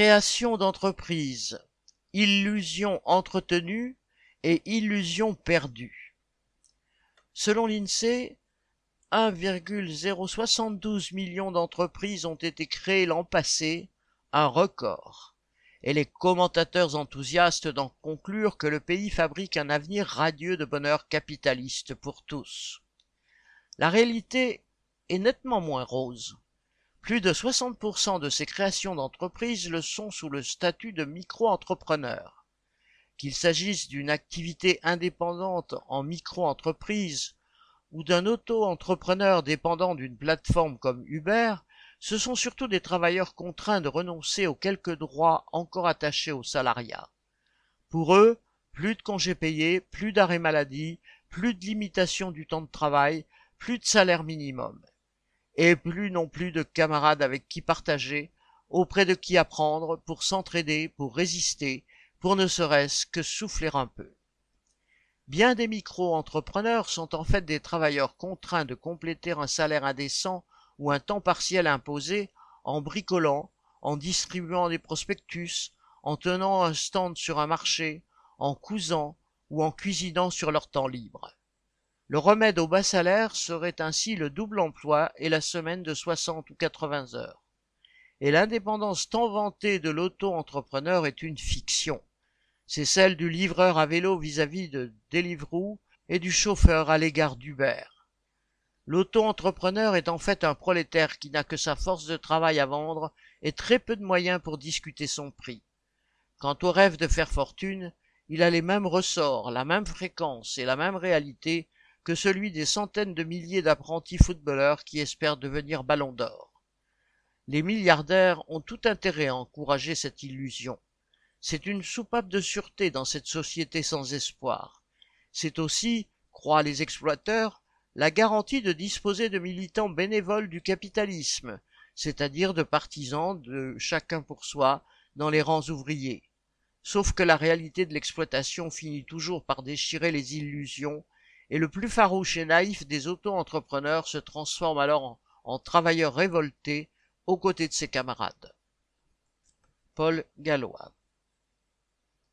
Création d'entreprise, illusion entretenue et illusion perdue. Selon l'INSEE, 1,072 millions d'entreprises ont été créées l'an passé, un record. Et les commentateurs enthousiastes d'en conclure que le pays fabrique un avenir radieux de bonheur capitaliste pour tous. La réalité est nettement moins rose. Plus de 60% de ces créations d'entreprises le sont sous le statut de micro-entrepreneur. Qu'il s'agisse d'une activité indépendante en micro-entreprise ou d'un auto-entrepreneur dépendant d'une plateforme comme Uber, ce sont surtout des travailleurs contraints de renoncer aux quelques droits encore attachés au salariat. Pour eux, plus de congés payés, plus d'arrêt maladie, plus de limitation du temps de travail, plus de salaire minimum. Et plus non plus de camarades avec qui partager, auprès de qui apprendre, pour s'entraider, pour résister, pour ne serait-ce que souffler un peu. Bien des micro-entrepreneurs sont en fait des travailleurs contraints de compléter un salaire indécent ou un temps partiel imposé en bricolant, en distribuant des prospectus, en tenant un stand sur un marché, en cousant ou en cuisinant sur leur temps libre. Le remède au bas salaire serait ainsi le double emploi et la semaine de 60 ou 80 heures. Et l'indépendance tant vantée de l'auto-entrepreneur est une fiction c'est celle du livreur à vélo vis-à-vis de Deliveroo et du chauffeur à l'égard d'Uber. L'auto-entrepreneur est en fait un prolétaire qui n'a que sa force de travail à vendre et très peu de moyens pour discuter son prix. Quant au rêve de faire fortune, il a les mêmes ressorts, la même fréquence et la même réalité celui des centaines de milliers d'apprentis footballeurs qui espèrent devenir ballon d'or. Les milliardaires ont tout intérêt à encourager cette illusion. C'est une soupape de sûreté dans cette société sans espoir. C'est aussi, croient les exploiteurs, la garantie de disposer de militants bénévoles du capitalisme, c'est-à-dire de partisans de chacun pour soi dans les rangs ouvriers. Sauf que la réalité de l'exploitation finit toujours par déchirer les illusions, et le plus farouche et naïf des auto-entrepreneurs se transforme alors en, travailleur révolté aux côtés de ses camarades. Paul Gallois